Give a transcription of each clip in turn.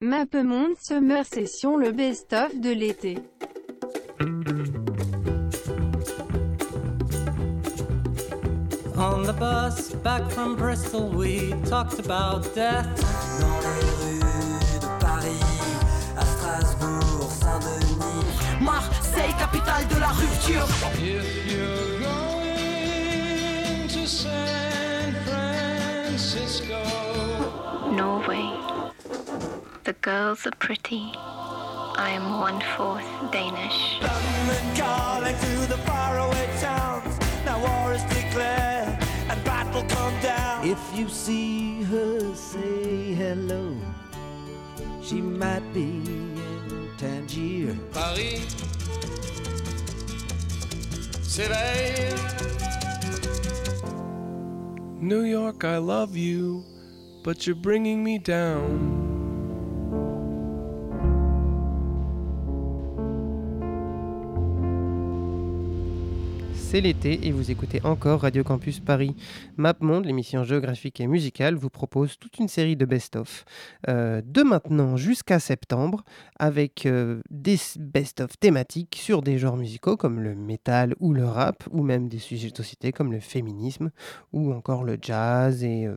Mappemonde Summer Session le best-of de l'été. On the bus back from Bristol, we talked about death. Dans les rues de Paris, à Strasbourg, Saint-Denis. Marseille, capitale de la rupture. If you're going to San Francisco, Norway. The girls are pretty. I am one fourth Danish. London calling to the faraway towns. Now war is declared and battle come down. If you see her, say hello. She might be in Tangier. Paris s'éveille. New York, I love you, but you're bringing me down. C'est l'été et vous écoutez encore Radio Campus Paris. MapMonde, l'émission géographique et musicale, vous propose toute une série de best-of euh, de maintenant jusqu'à septembre avec euh, des best-of thématiques sur des genres musicaux comme le métal ou le rap ou même des sujets de société comme le féminisme ou encore le jazz et euh,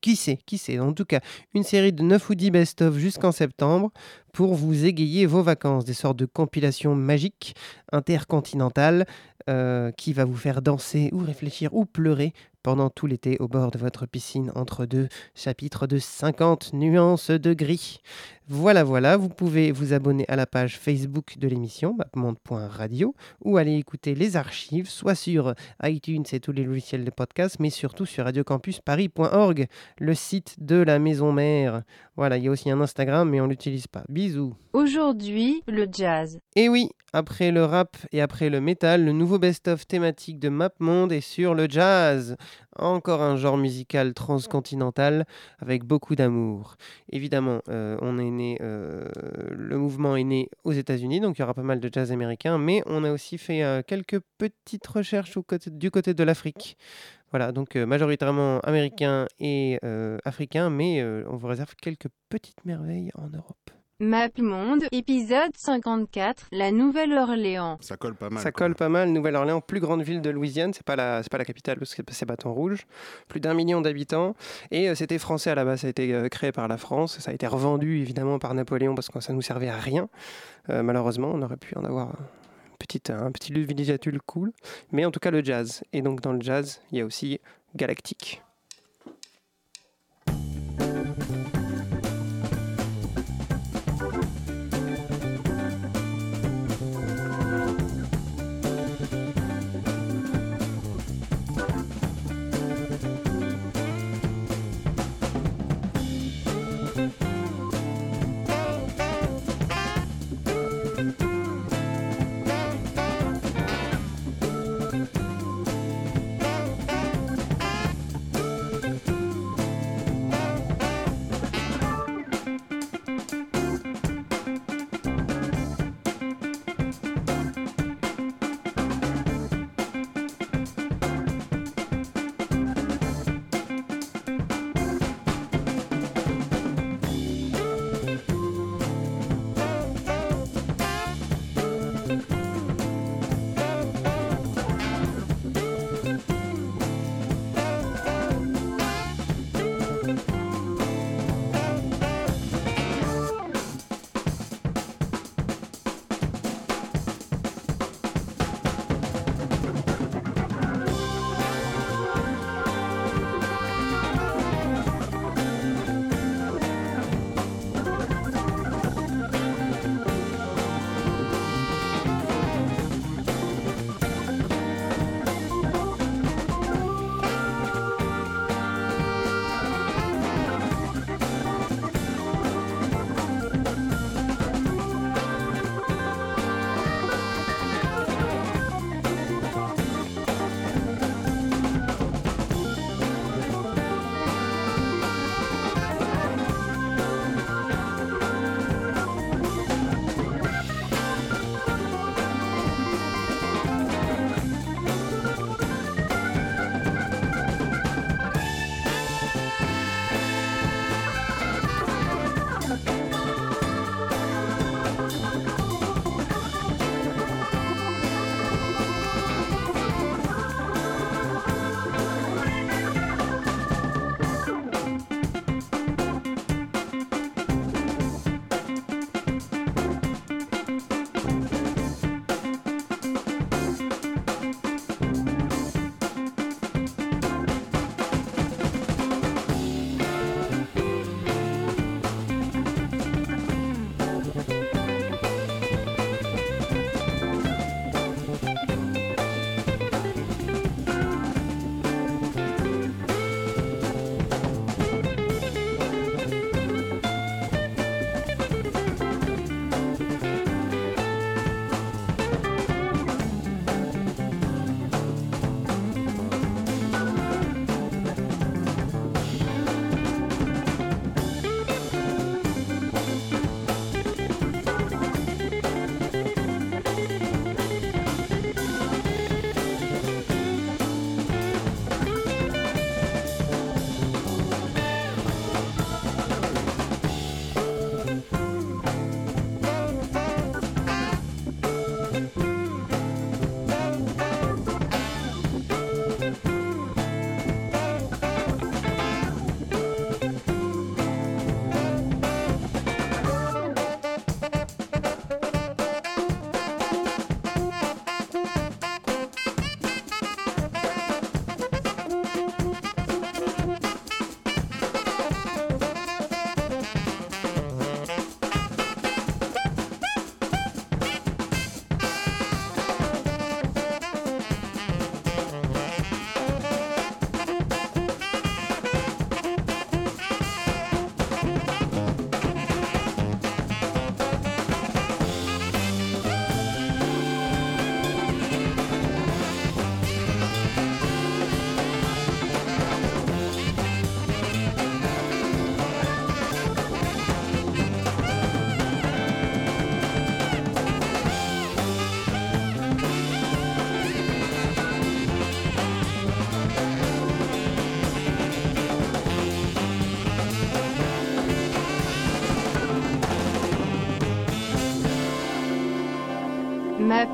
qui sait, qui sait. En tout cas, une série de 9 ou 10 best-of jusqu'en septembre pour vous égayer vos vacances. Des sortes de compilations magiques, intercontinentales, euh, qui va vous faire danser ou réfléchir ou pleurer pendant tout l'été au bord de votre piscine entre deux chapitres de 50 nuances de gris. Voilà, voilà, vous pouvez vous abonner à la page Facebook de l'émission, mapmonde.radio, ou aller écouter les archives, soit sur iTunes et tous les logiciels de podcast, mais surtout sur radiocampusparis.org, le site de la maison mère. Voilà, il y a aussi un Instagram, mais on l'utilise pas. Bisous. Aujourd'hui, le jazz. Et oui, après le rap et après le métal, le nouveau best-of thématique de MapMonde est sur le jazz. Encore un genre musical transcontinental avec beaucoup d'amour. Évidemment, euh, on est euh, le mouvement est né aux États-Unis, donc il y aura pas mal de jazz américain, mais on a aussi fait euh, quelques petites recherches du côté de l'Afrique. Voilà, donc euh, majoritairement américain et africain, mais on vous réserve quelques petites merveilles en Europe. Mappemonde, épisode 54, la Nouvelle-Orléans. Ça colle pas mal. Ça colle pas mal. Nouvelle-Orléans, plus grande ville de Louisiane, c'est pas la, c'est pas la capitale parce que c'est Bâton Rouge. Plus d'un million d'habitants et euh, c'était français à la base. Ça a été euh, créé par la France. Ça a été revendu évidemment par Napoléon parce que ça nous servait à rien. Euh, malheureusement, on aurait pu en avoir une petite, un petit villégiature cool. Mais en tout cas le jazz. Et donc dans le jazz, il y a aussi Galactique.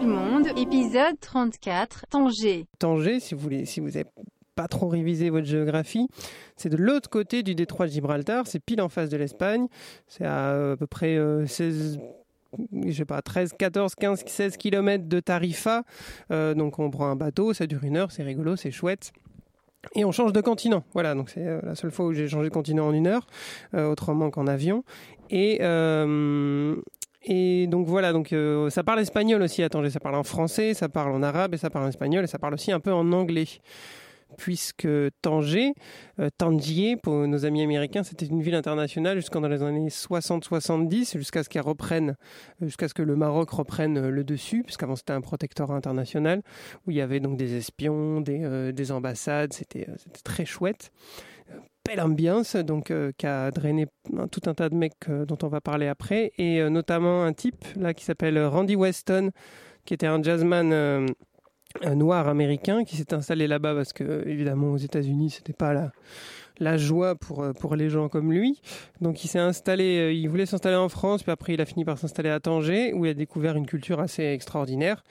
MapMonde, épisode 34, Tanger. Tanger, si vous voulez, si vous n'avez pas trop révisé votre géographie, c'est de l'autre côté du détroit de Gibraltar, c'est pile en face de l'Espagne, c'est à, euh, à peu près 16 je sais pas, 13, 14, 15, 16 km de Tarifa. Euh, donc on prend un bateau, ça dure une heure, c'est rigolo, c'est chouette. Et on change de continent. Voilà, donc c'est euh, la seule fois où j'ai changé de continent en une heure, euh, autrement qu'en avion. Et, euh, et donc voilà, donc euh, ça parle espagnol aussi à Tanger. Ça parle en français, ça parle en arabe et ça parle en espagnol et ça parle aussi un peu en anglais. Puisque Tanger, euh, Tangier, pour nos amis américains, c'était une ville internationale jusqu'en dans les années 60-70, jusqu'à ce qu'elle reprenne, euh, jusqu'à ce que le Maroc reprenne euh, le dessus, puisqu'avant c'était un protectorat international, où il y avait donc des espions, des, euh, des ambassades, c'était euh, c'était très chouette. Belle ambiance, donc euh, qui a drainé un- tout un tas de mecs euh, dont on va parler après, et euh, notamment un type là qui s'appelle Randy Weston, qui était un jazzman noir américain qui s'est installé là-bas parce que évidemment aux États-Unis c'était pas la la joie pour euh, pour les gens comme lui. Donc il s'est installé, euh, il voulait s'installer en France, puis après il a fini par s'installer à Tanger où il a découvert une culture assez extraordinaire.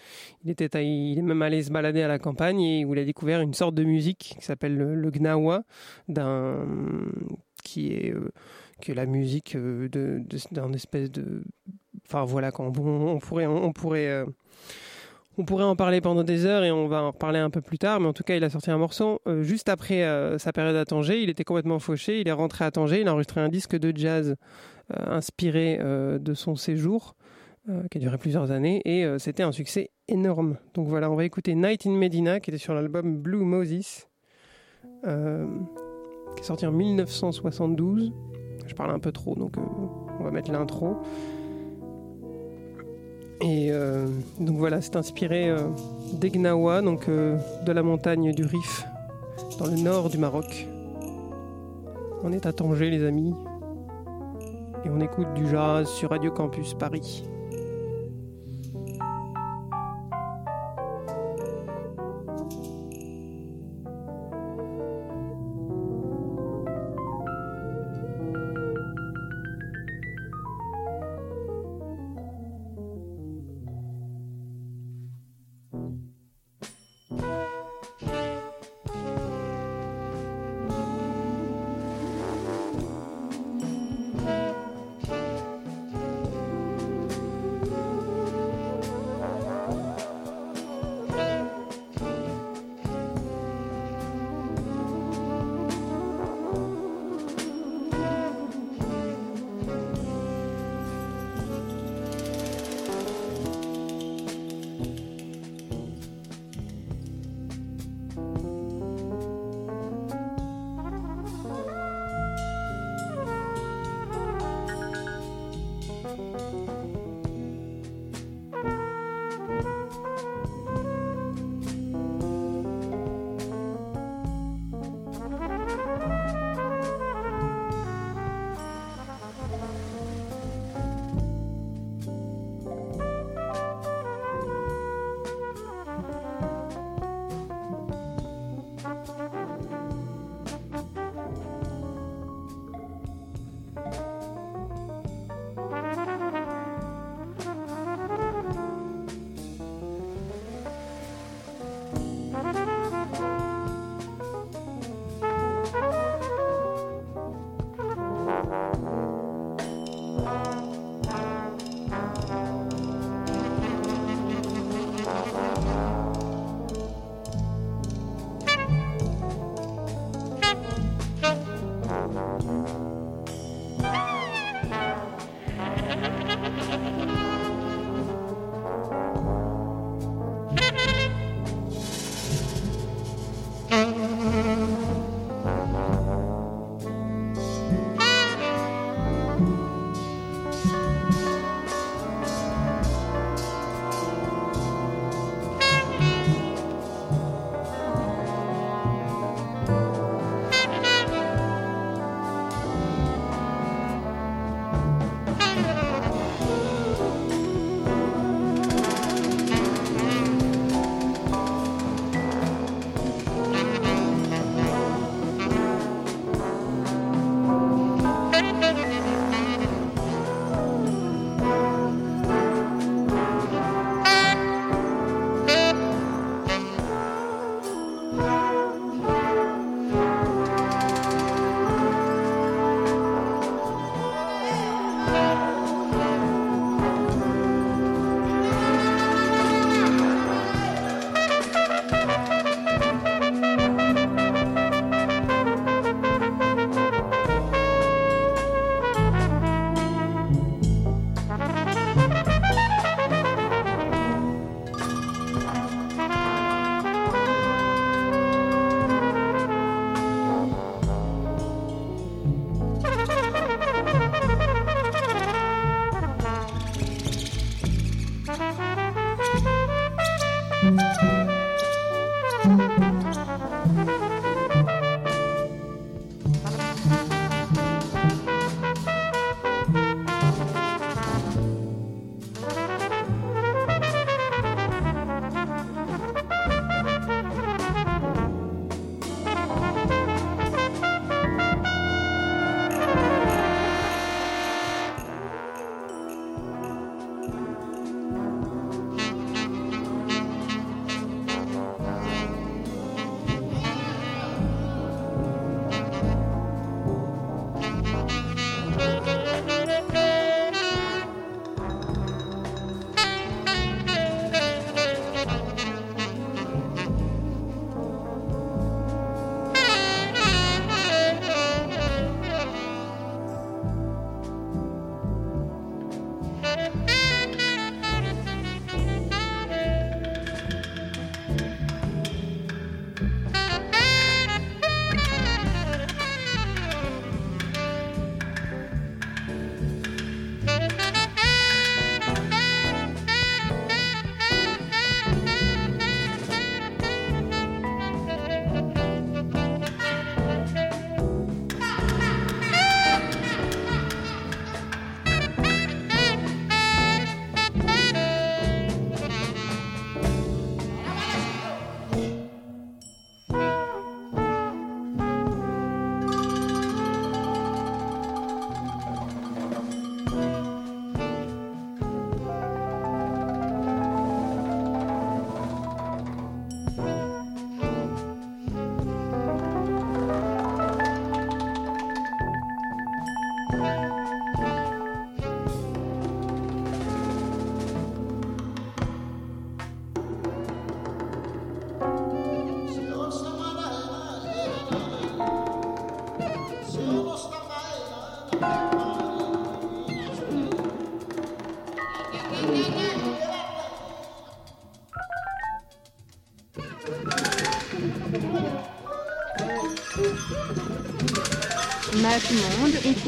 Il était il est même allé se balader à la campagne et où il a découvert une sorte de musique qui s'appelle le, gnawa d'un qui est euh, qui est la musique euh, de de- d'un espèce de enfin voilà quand on, on pourrait pourrait on pourrait en parler pendant des heures et on va en reparler un peu plus tard, mais en tout cas, il a sorti un morceau euh, juste après euh, sa période à Tanger. Il était complètement fauché. Il est rentré à Tanger. Il a enregistré un disque de jazz euh, inspiré de son séjour, qui a duré plusieurs années, et c'était un succès énorme. Donc voilà, on va écouter Night in Medina, qui était sur l'album Blue Moses, qui est sorti en 1972. Je parle un peu trop, donc on va mettre l'intro. Et euh, donc voilà, c'est inspiré euh, d'Egnawa, donc euh, de la montagne du Rif, dans le nord du Maroc. On est à Tanger, les amis. Et on écoute du jazz sur Radio Campus Paris.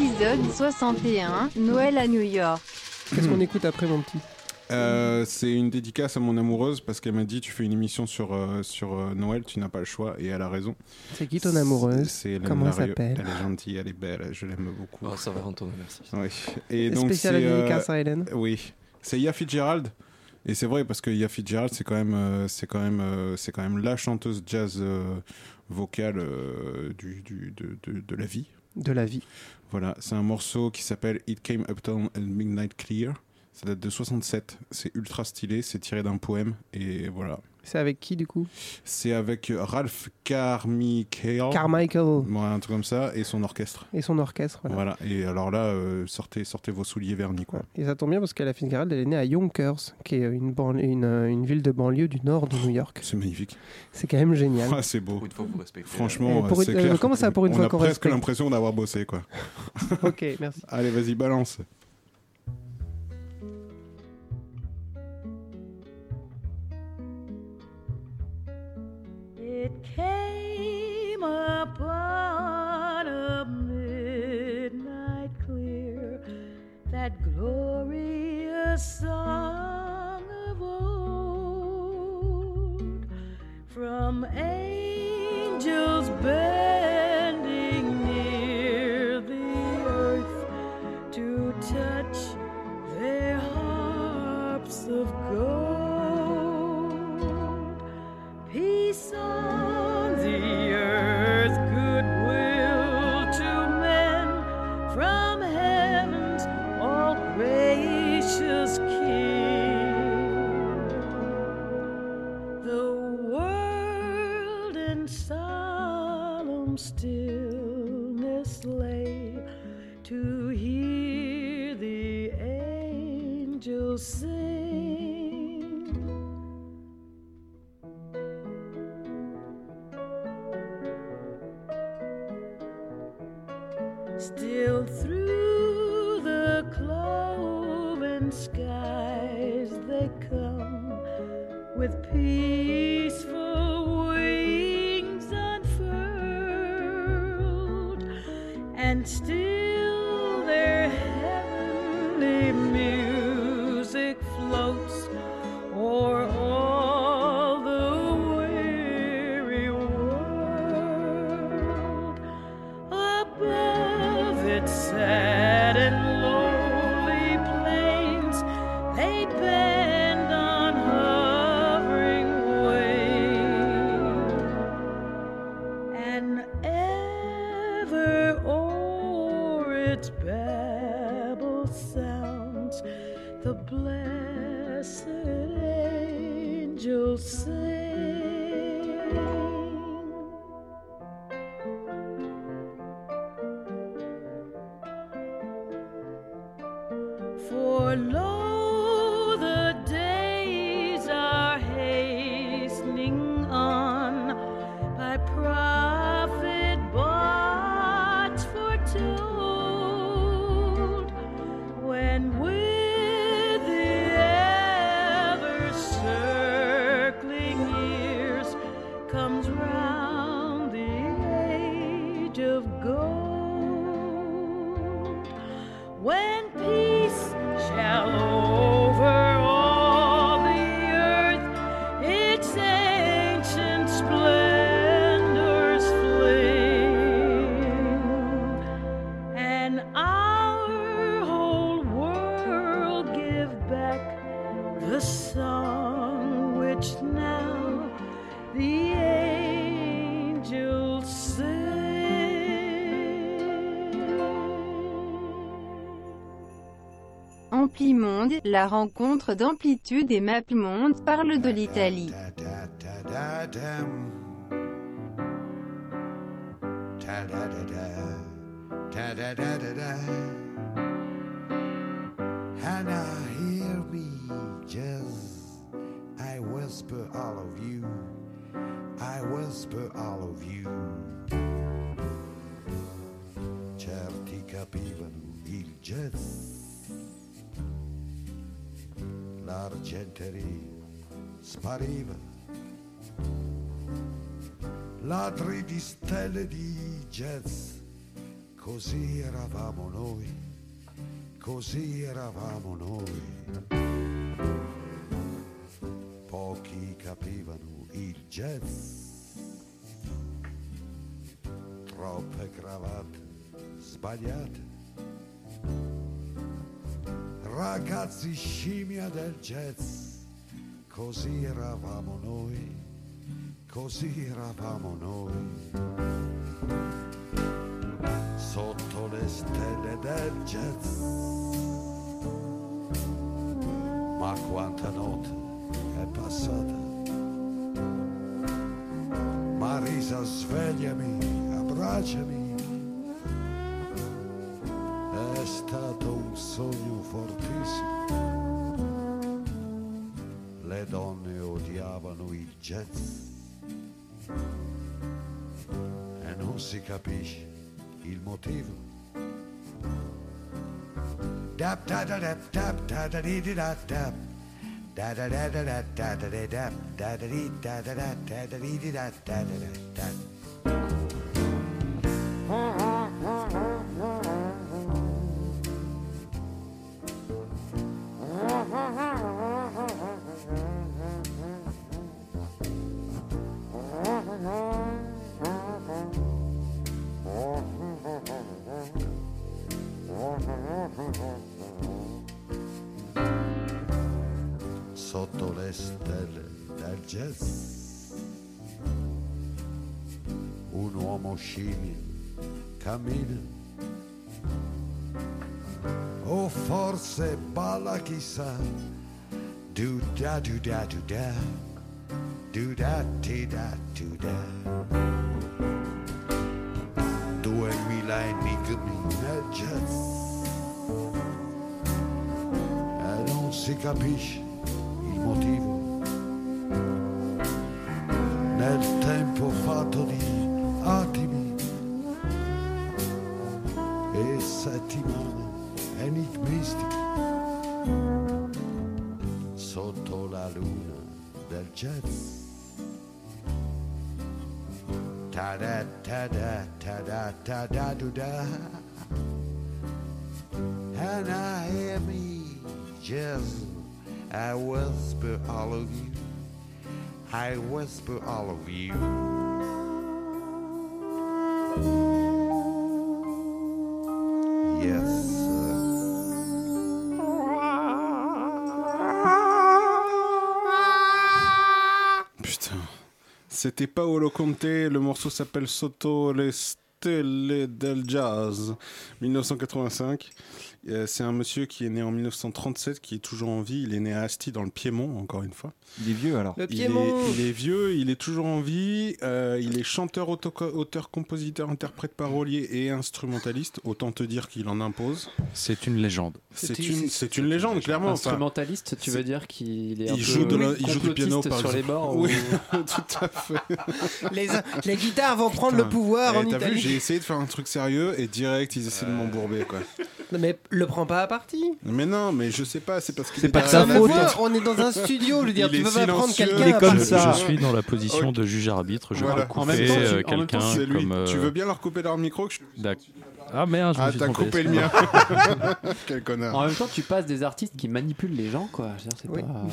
Épisode 61, Noël à New York. Qu'est-ce qu'on écoute après, mon petit? Euh, c'est une dédicace à mon amoureuse parce qu'elle m'a dit tu fais une émission sur, euh, sur euh, Noël, tu n'as pas le choix et elle a raison. C'est qui ton amoureuse? C'est Comment elle s'appelle? Elle est gentille, elle est belle, je l'aime beaucoup. Oh, ça va, Antoine, merci. Oui. Et donc Spécial c'est, euh, dédicace à Hélène. Oui, c'est Ia Fitzgerald. Et c'est vrai parce que Ia Fitzgerald c'est quand même euh, c'est quand même euh, c'est quand même la chanteuse jazz euh, vocale euh, du, du- de, de- de la vie. De la vie. Voilà, c'est un morceau qui s'appelle It Came Uptown at Midnight Clear. Ça date de 67. C'est ultra stylé, c'est tiré d'un poème et voilà. C'est avec qui, du coup? C'est avec euh, Ralph Carmichael. Carmichael Ouais, un truc comme ça et son orchestre. et son orchestre. Voilà. Voilà. Et alors là, euh, sortez, sortez vos souliers vernis quoi. Et ça tombe bien parce qu'elle a Fitzgerald, elle est née à Yonkers, qui est une, banlieue- une, euh, une ville de banlieue du nord de New York. C'est magnifique. C'est quand même génial. Ah, c'est beau. Pour une fois, vous respectez. Franchement, Eh, pour euh, c'est une- euh, clair. comment ça, pour une On fois a qu'on presque respecte l'impression d'avoir bossé quoi. ok, merci. Allez, vas-y, balance. Glorious song of old, from la rencontre d'amplitude et MapMonde parle de l'Italie. Whisper. Certi capivano jazz. L'argenteria spariva. Ladri di stelle di jazz, così eravamo noi, così eravamo noi. Pochi capivano il jazz, troppe cravatte sbagliate. Ragazzi scimmia del jazz, così eravamo noi, così eravamo noi. Sotto le stelle del jazz. Ma quanta notte è passata. Marisa, svegliami, abbracciami. È stato sogno fortissimo. Le donne odiavano il jazz. E non si capisce il motivo. Dap da da dap dap da da dee dee da dap. Da da da da da da da da dap da da dee da da da da da dee dee da da da da da. Scimmia cammina. O forse balla chissà. Do da do da do da. Do da ti da do da. Duemila enigmi nel jazz. E non si capisce All of you. Yes. Putain. C'était Paolo Conte, le morceau s'appelle Sotto le stelle del jazz, 1985. Euh, C'est un monsieur qui est né en 1937, qui est toujours en vie. Il est né à Asti, dans le Piémont, encore une fois. Il est vieux alors. Le Il est, Piémont. il est vieux, il est toujours en vie. euh, il est chanteur, auteur, compositeur, interprète, parolier et instrumentaliste. Autant te dire qu'il en impose. C'est une légende. C'est une, c'est une légende, clairement. Enfin, Instrumentaliste, tu veux dire qu'il est un il peu joue, de la- il joue du piano par sur les bords Oui, ou- tout à fait. Les, les guitares vont prendre le pouvoir Eh, en T'as vu, Italie. j'ai essayé de faire un truc sérieux et direct ils essaient de m'embourber quoi. Non, mais le prends pas à partie. Mais non, mais je sais pas, c'est parce que C'est pas de sa faute. on est dans un studio, je veux dire, Il tu est peux pas prendre silencieux. quelqu'un. Il est à comme ça. Je suis dans la position de juge arbitre. Je Voilà. peux En même couper temps, euh, quelqu'un comme. euh, Tu veux bien leur couper leur micro que je... Ah merde, je me Ah, suis t'as trompé, coupé le mien. Quel connard. En même temps, tu passes des artistes qui manipulent les gens, quoi. Je veux dire, c'est Oui. pas-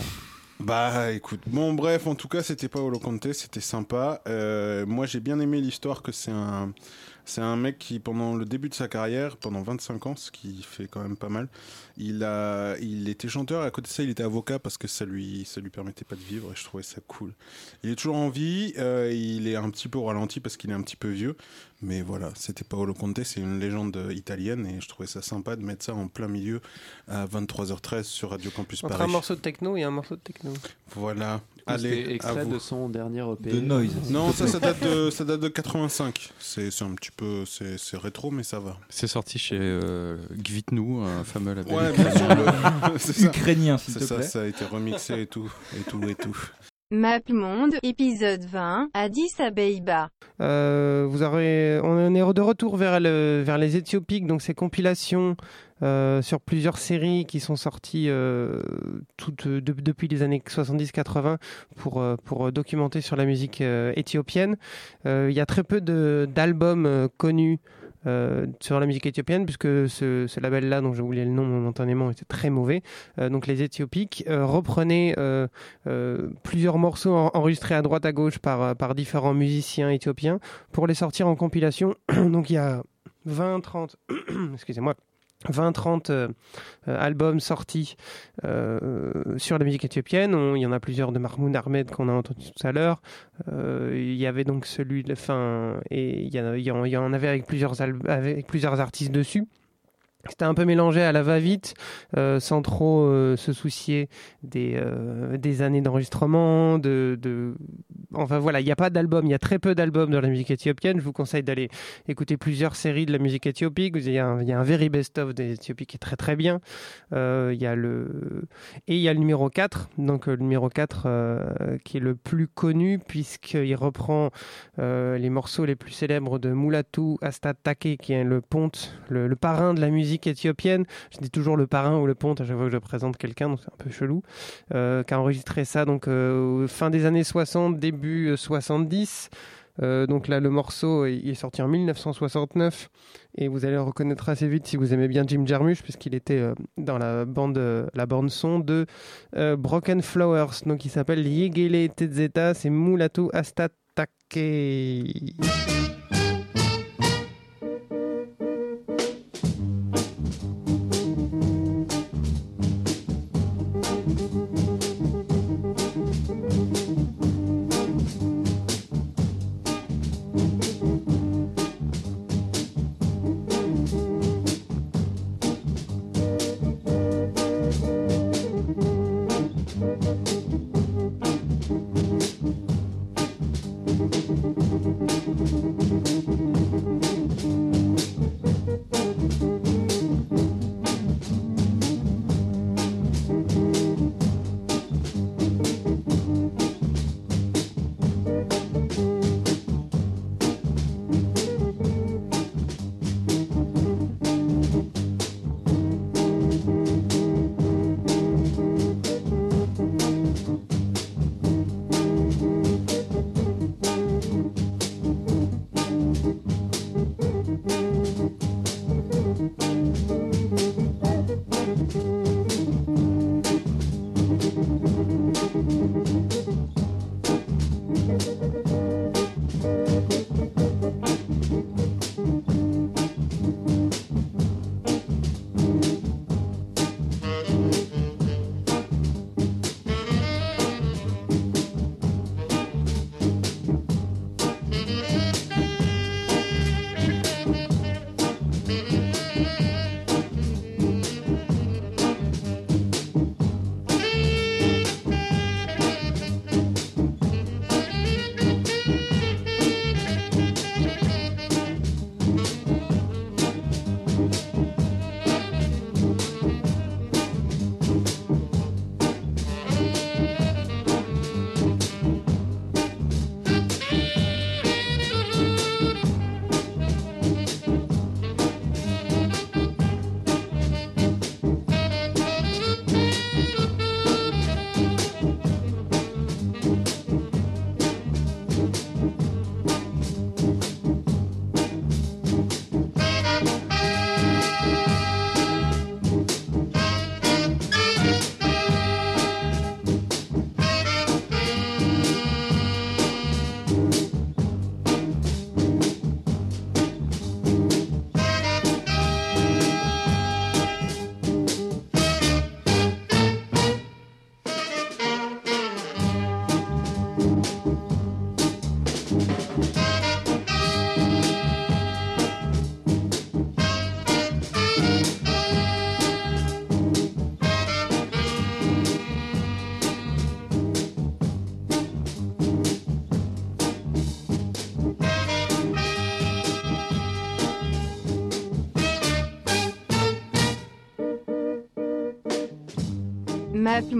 Bah écoute, bon bref, en tout cas c'était pas Olo Conte, c'était sympa. Euh, moi j'ai bien aimé l'histoire que c'est un, c'est un mec qui pendant le début de sa carrière, pendant 25 ans, ce qui fait quand même pas mal, il a, il était chanteur. et À côté de ça, il était avocat parce que ça lui, ça lui permettait pas de vivre et je trouvais ça cool. Il est toujours en vie, euh, il est un petit peu au ralenti parce qu'il est un petit peu vieux, mais voilà, c'était Paolo Conte, c'est une légende italienne et je trouvais ça sympa de mettre ça en plein milieu à 23h13 sur Radio Campus Entre un Paris. morceau de techno et un morceau de techno. Voilà. Allez, à extrait vous. de son dernier EP. De noise. Non, ça, ça date de, ça date de 85. C'est c'est un petit peu, c'est c'est rétro, mais ça va. C'est sorti chez euh, Gvitnou, un fameux label. Ouais, bien sûr. le- c'est ça. Ukrainien, s'il C'est te ça, plaît. ça a été remixé et tout, et tout, et tout. Maplemonde, épisode 20, Addis Abeba. Euh, vous aurez, on est de retour vers, le, vers les Éthiopiques, donc ces compilations euh, sur plusieurs séries qui sont sorties euh, toutes, de- depuis les années 70-80 pour, euh, pour documenter sur la musique euh, éthiopienne. Euh, Il y a très peu d'albums euh, connus euh, sur la musique éthiopienne, puisque ce, label-là, dont j'ai oublié le nom momentanément, était très mauvais. Euh, donc les Éthiopiques euh, reprenaient euh, euh, plusieurs morceaux en- enregistrés à droite à gauche par, par différents musiciens éthiopiens pour les sortir en compilation. donc il y a 20, 30, excusez-moi. 20-30 euh, euh, albums sortis euh, sur la musique éthiopienne. On- il y en a plusieurs de Mahmoud Ahmed qu'on a entendu tout à l'heure. Euh, il y avait donc celui de fin et il y, en- il y en, avait avec plusieurs, avec plusieurs artistes dessus. C'était un peu mélangé à la va-vite, euh, sans trop euh, se soucier des, euh, des années d'enregistrement. De, de... Enfin voilà, il n'y a pas d'album, il y a très peu d'albums dans la musique éthiopienne. Je vous conseille d'aller écouter plusieurs séries de la musique éthiopique. Il y a un, y a un very best-of des Éthiopiques qui est très très bien. Il y a le... Et il y a le numéro 4, donc le numéro 4 euh, qui est le plus connu puisqu'il reprend les morceaux les plus célèbres de Mulatu Astatake qui est le ponte, le parrain de la musique éthiopienne. Je dis toujours le parrain ou le ponte à chaque fois que je présente quelqu'un, donc c'est un peu chelou. Euh, qui a enregistré ça donc euh, fin des années 60, début euh, 70. Euh, donc là, le morceau il est sorti en 1969 et vous allez le reconnaître assez vite si vous aimez bien Jim Jarmusch puisqu'il était euh, dans la bande, euh, la bande son de euh, Broken Flowers. Donc il s'appelle Yegele Tezeta, c'est Mulatu Astatake.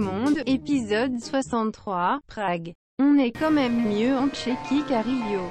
Maplemonde, épisode 63, Prague. On est quand même mieux en Tchéquie qu'à Rio.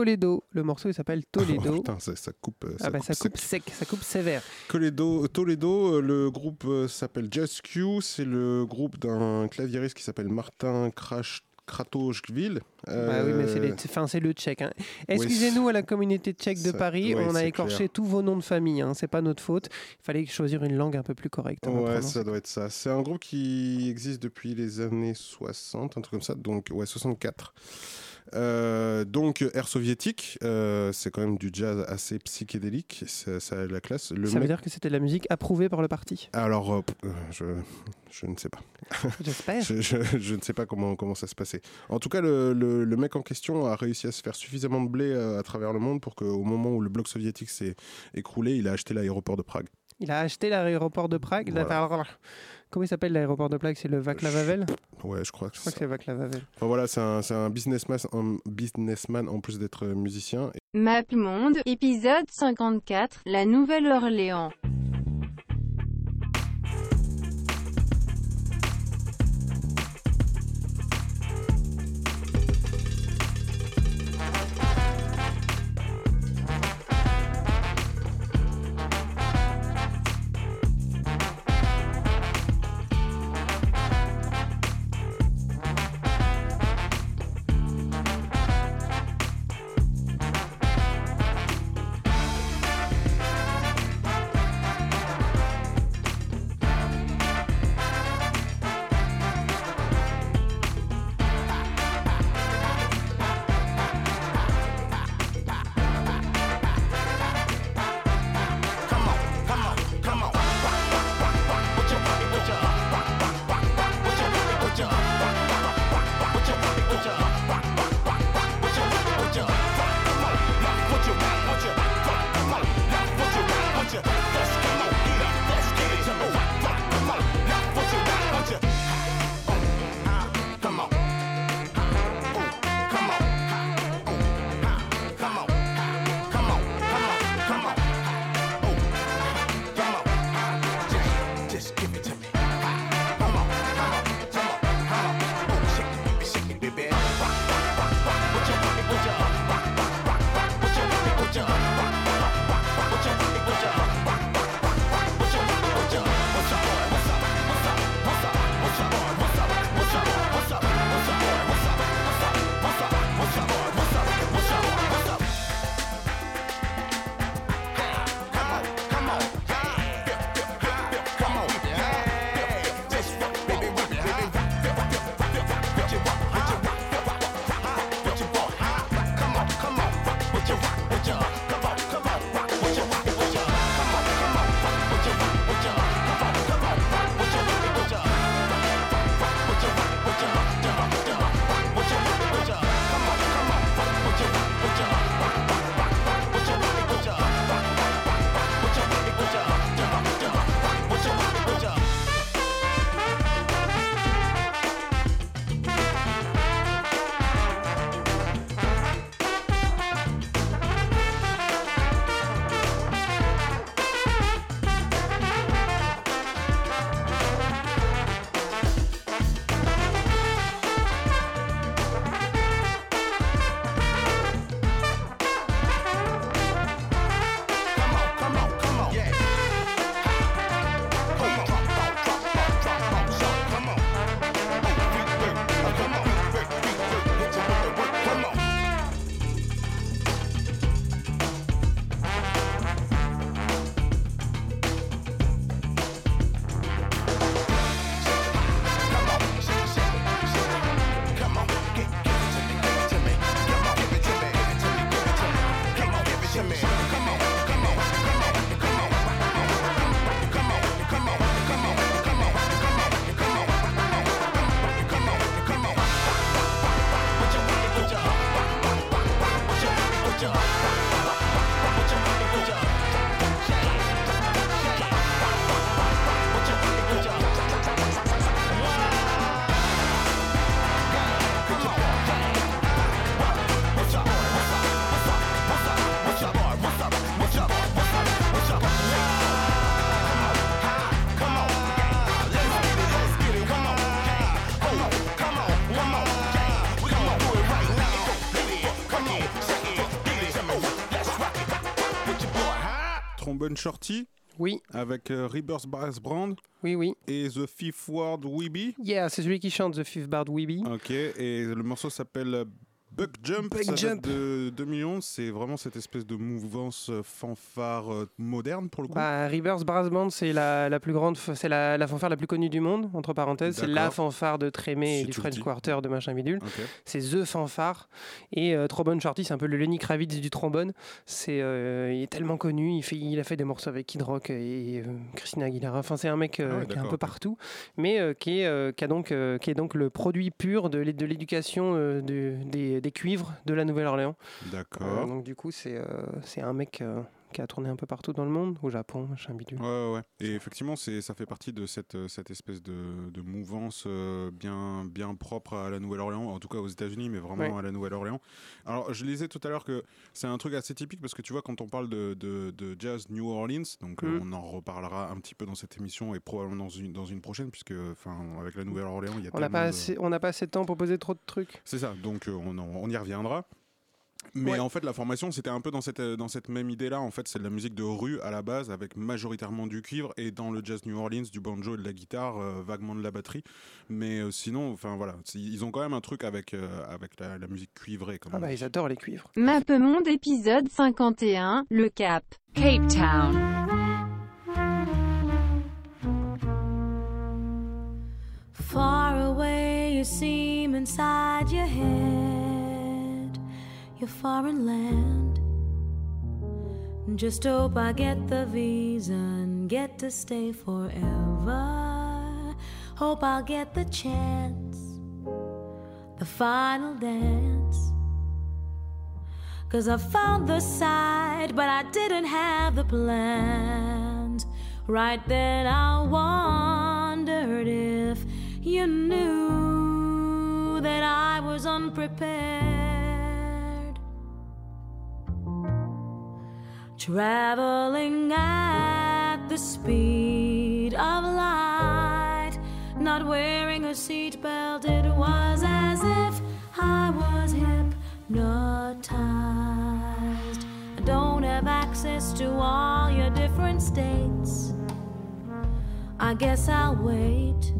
Toledo. Le morceau il s'appelle Toledo. Oh, putain, ça, ça coupe. euh, ah bah ça coupe sec. sec, ça coupe sévère. Toledo, Toledo, euh, le groupe euh, s'appelle Just Q, c'est le groupe d'un claviériste qui s'appelle Martin Crash Kratochville. Bah oui, mais c'est les- enfin, c'est le tchèque. hein. Excusez-nous à la communauté tchèque de Ça- Paris, ouais, on a écorché clair. tous vos noms de famille, hein, c'est pas notre faute. Il fallait choisir une langue un peu plus correcte. hein, Ouais, ça doit être ça. C'est un groupe qui existe depuis les années 60, un truc comme ça, donc ouais, 64. Euh, donc air soviétique, euh, c'est quand même du jazz assez psychédélique, ça, ça a de la classe. Le ça veut dire que c'était de la musique approuvée par le parti. Alors, euh, je, je ne sais pas. J'espère. je, je- je ne sais pas comment, comment ça se passait. En tout cas, le, le- le mec en question a réussi à se faire suffisamment de blé à travers le monde pour qu'au moment où le bloc soviétique s'est écroulé, il a acheté l'aéroport de Prague. Il a acheté l'aéroport de Prague. Voilà. Comment il s'appelle l'aéroport de Prague C'est le Vaclav Havel Ouais, je crois que Je crois c'est que c'est Vaclav Havel. Enfin, voilà, c'est un, c'est un businessman, un businessman en plus d'être musicien. Map Monde, épisode 54, La Nouvelle-Orléans. Shorty. Oui. Avec euh, Rebirth Brass Brand. Oui, oui. Et The Fifth Ward Weeby. Yeah, c'est celui qui chante The Fifth Bard Weeby. Ok, et le morceau s'appelle Buck Jump. Buck ça date Jump. de 2011. C'est vraiment cette espèce de mouvance euh, fanfare euh, moderne pour le coup. Bah, Rivers Brass Band, c'est la, la plus grande, c'est la, la fanfare la plus connue du monde, entre parenthèses. C'est la fanfare de Trémé et du French. Quarter de machin bidule. C'est The Fanfare. Et euh, Trombone Shorty, c'est un peu le Lenny Kravitz du trombone. C'est, euh, il est tellement connu. Il, fait, il a fait des morceaux avec Kid Rock et Christina Aguilera. Enfin, c'est un mec Ah ouais, qui est un peu partout, mais qui, est, qui, a donc, qui est donc le produit pur de, l'é- de l'éducation de- des, des cuivres de la Nouvelle-Orléans. D'accord. Euh, donc du coup, c'est, euh, un mec euh, qui a tourné un peu partout dans le monde, au Japon, machin bidule. Ouais, ouais, ouais. Et effectivement, ça fait partie de cette, euh, cette espèce de, de mouvance euh, bien, bien propre à la Nouvelle-Orléans, en tout cas aux États-Unis, mais vraiment Ouais. à la Nouvelle-Orléans. Alors, je lisais tout à l'heure que c'est un truc assez typique parce que tu vois, quand on parle de, de, de jazz New Orleans, donc euh, Mm. on en reparlera un petit peu dans cette émission et probablement dans une, dans une prochaine, puisque avec la Nouvelle-Orléans, il y a On n'a pas, de- assez- on n'a pas assez de temps pour poser trop de trucs. C'est ça, donc euh, on, en- on y reviendra. Mais Ouais. en fait, la formation, c'était un peu dans cette, euh, dans cette même idée-là. En fait, c'est de la musique de rue à la base, avec majoritairement du cuivre, et dans le jazz New Orleans, du banjo et de la guitare, euh, vaguement de la batterie. Mais euh, sinon, enfin voilà, ils ont quand même un truc avec, euh, avec la, la musique cuivrée. Quand Ah bah, ils adorent les cuivres. Mappemonde épisode 51, le Cap. Cape Town. Far away, you seem inside your head, your foreign land. Just hope I get the visa and get to stay forever. Hope I'll get the chance, the final dance. Cause I found the side, but I didn't have the plans. Right then I wondered if you knew that I was unprepared. Traveling at the speed of light, not wearing a seatbelt, it was as if I was hypnotized. I don't have access to all your different states. I guess I'll wait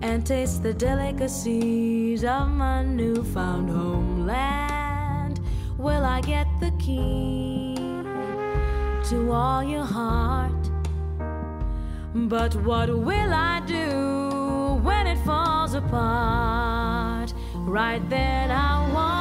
and taste the delicacies of my newfound homeland. Will I get the key to all your heart? But what will I do when it falls apart? Right then I wondered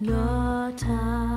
hypnotized.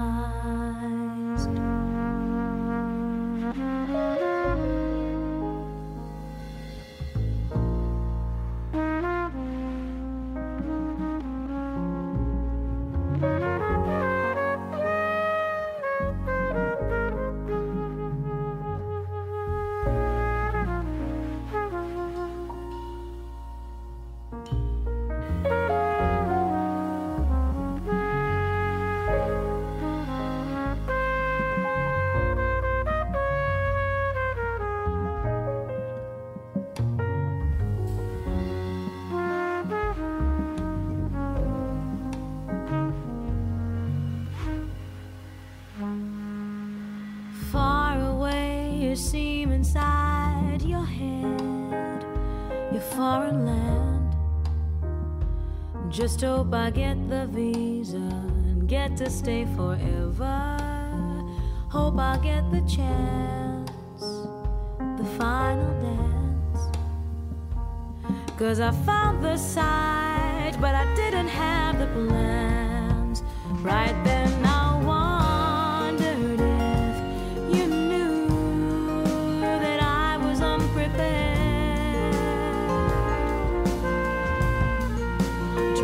Just hope I get the visa and get to stay forever. Hope I'll get the chance, the final dance. Cause I found the side, but I didn't have the plans. Right then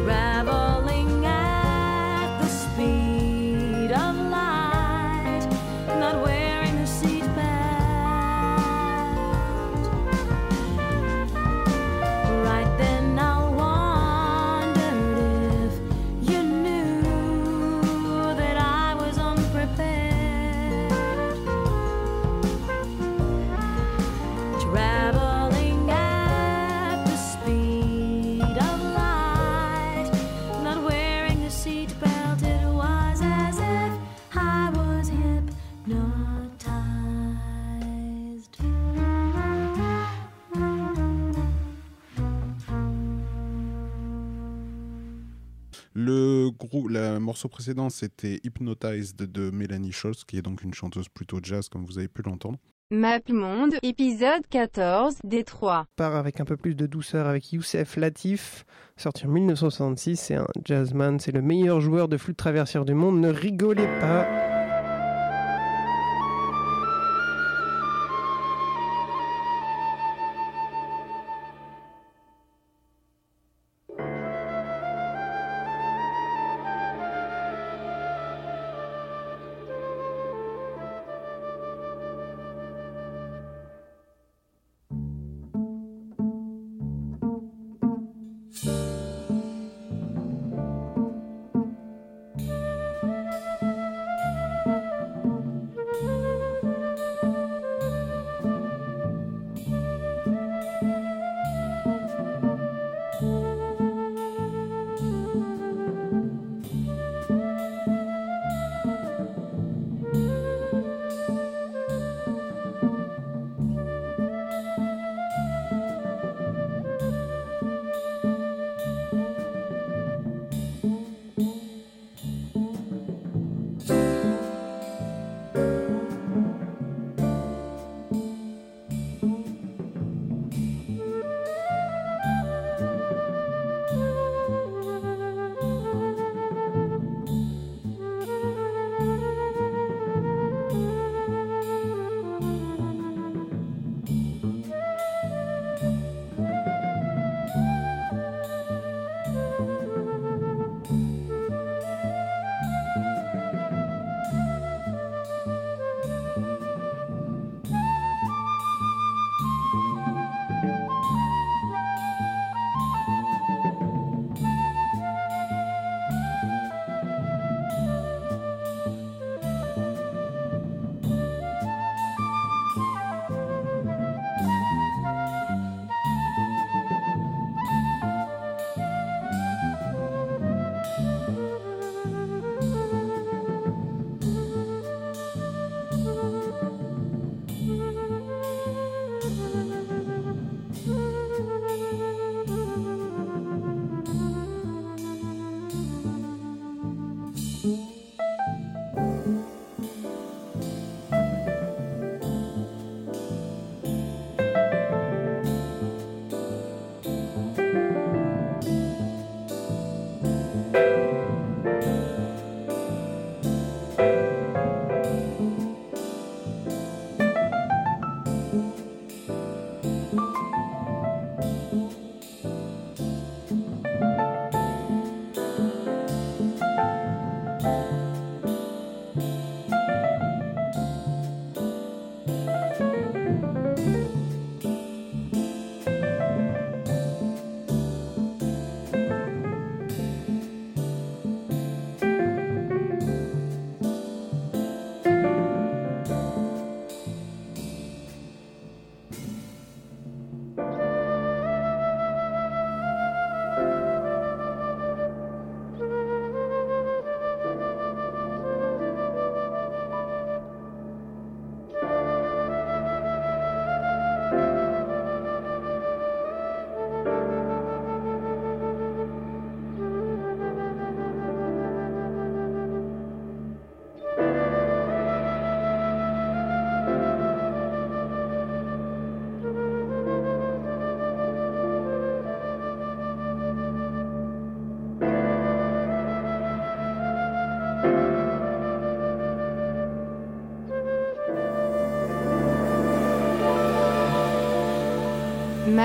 right. Morceau précédent, c'était Hypnotized de Mélanie Scholz, qui est donc une chanteuse plutôt jazz, comme vous avez pu l'entendre. Map Monde, épisode 14, Détroit. part avec un peu plus de douceur avec Youssef Latif, sorti en 1966. C'est un jazzman, c'est le meilleur joueur de flûte traversière du monde. Ne rigolez pas.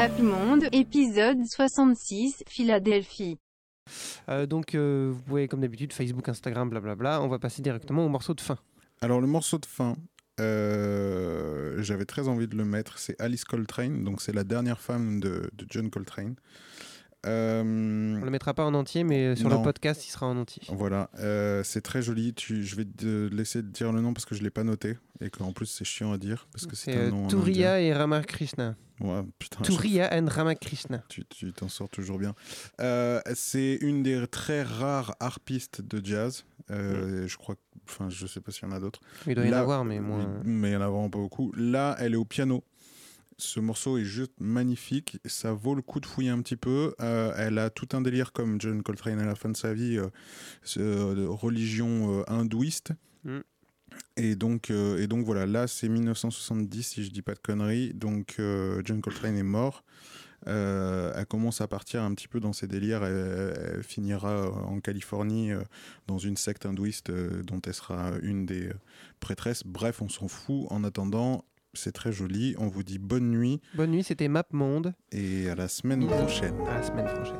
Map Monde, épisode 66, Philadelphie. Euh, donc, euh, vous pouvez, comme d'habitude, Facebook, Instagram, blablabla. On va passer directement au morceau de fin. Alors le morceau de fin, euh, j'avais très envie de le mettre, c'est Alice Coltrane, donc c'est la dernière femme de, de John Coltrane. Euh, On le mettra pas en entier, mais sur Non. le podcast, il sera en entier. Voilà, euh, c'est très joli. Tu, je vais te laisser te dire le nom parce que je l'ai pas noté et qu'en plus c'est chiant à dire parce que c'est euh, Turiya et Ramakrishna. Ouais, putain. Turiya and Ramakrishna. Tu t'en sors toujours bien. Euh, c'est une des très rares harpistes de jazz. Euh, Je crois, enfin, je sais pas s'il y en a d'autres. Il doit y en avoir, mais moins. oui, mais il y en a vraiment pas beaucoup. Là, elle est au piano. Ce morceau est juste magnifique. Ça vaut le coup de fouiller un petit peu. Euh, elle a tout un délire comme John Coltrane à la fin de sa vie, euh, de religion euh, hindouiste. Mm. Et donc, euh, et donc voilà, là c'est 1970 si je dis pas de conneries. Donc euh, John Coltrane est mort. Euh, elle commence à partir un petit peu dans ses délires. Elle, elle finira euh, en Californie euh, dans une secte hindouiste euh, dont elle sera une des euh, prêtresses. Bref, on s'en fout. En attendant, c'est très joli. On vous dit bonne nuit Bonne nuit, c'était Map Monde. et à la semaine prochaine. À la semaine prochaine.